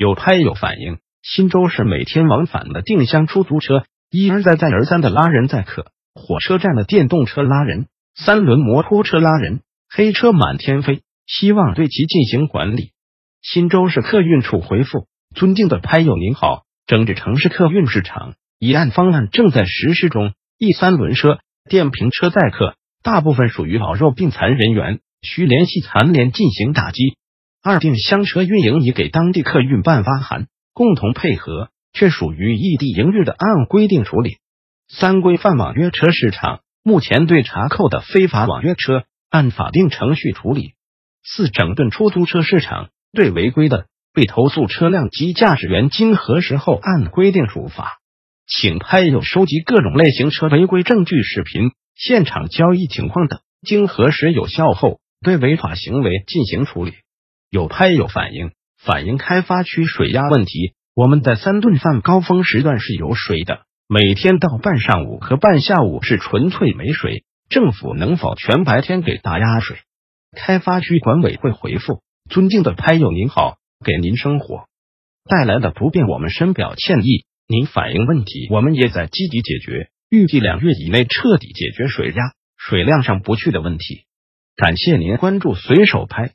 有拍有反应，新州市每天往返的定向出租车，一而再再而三的拉人载客，火车站的电动车拉人，三轮摩托车拉人，黑车满天飞，希望对其进行管理。新州市客运处回复：尊敬的拍友您好，整治城市客运市场一案方案正在实施中，一三轮车、电瓶车载客大部分属于老弱病残人员，需联系残联进行打击。二定厢车运营已给当地客运办发函，共同配合，却属于异地营运的，按规定处理。三规范网约车市场，目前对查扣的非法网约车按法定程序处理。四整顿出租车市场，对违规的被投诉车辆及驾驶员经核实后按规定处罚。请拍有收集各种类型车违规证据、视频、现场交易情况等，经核实有效后，对违法行为进行处理。有拍有反映，反映开发区水压问题。我们在三顿饭高峰时段是有水的，每天到半上午和半下午是纯粹没水。政府能否全白天给大压水？开发区管委会回复：尊敬的拍友您好，给您生活带来的不便，我们深表歉意。您反映问题，我们也在积极解决，预计两月以内彻底解决水压、水量上不去的问题。感谢您关注随手拍。